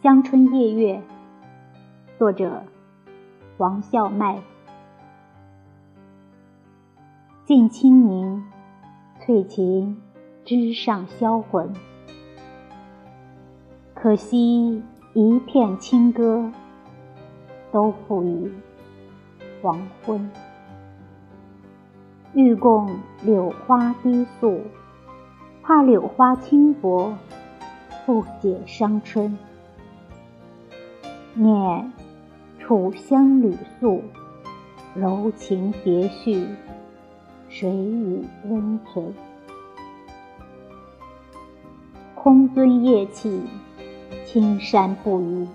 乡村夜月，作者王孝麦。近清明，翠琴枝上销魂。可惜一片清歌，都付与黄昏。欲共柳花低诉，怕柳花轻薄，不解伤春。念楚乡旅宿，柔情别绪，谁与温存？空樽夜泣，青山不语，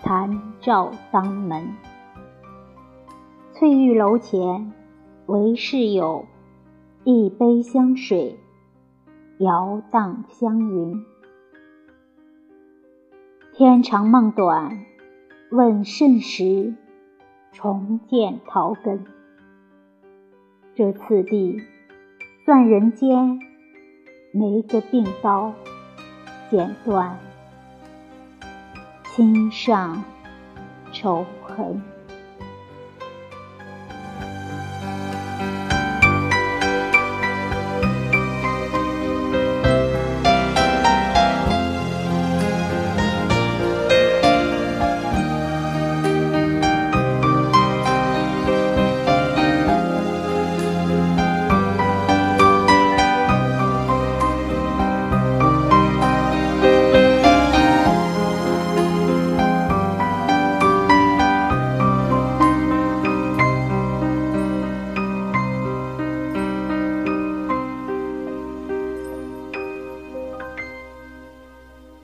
残照当门。翠玉楼前。唯是有，一杯香水，摇荡香云。天长梦短，问甚时重见桃根？这次第，算人间没个病刀，剪断心上仇痕。